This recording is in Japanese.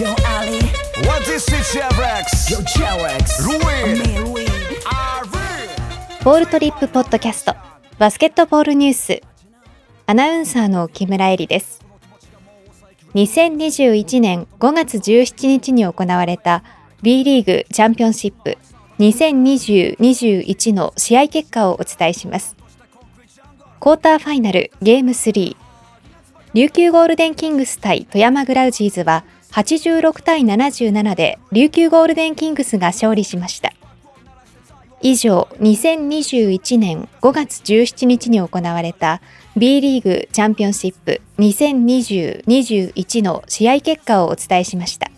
Yo Ali, What is it, Chevrex? yo me Louis. Ari. ボールトリップポッドキャストバスケットボールニュースアナウンサーの木村恵里です。2021年5月17日に行われた B リーグチャンピオンシップ2020-21の試合結果をお伝えします。クォーターファイナルゲーム3琉球ゴールデンキングス対富山グラウジーズは86対77で琉球ゴールデンキングスが勝利しました。以上2021年5月17日に行われた B リーグチャンピオンシップ2020-21の試合結果をお伝えしました。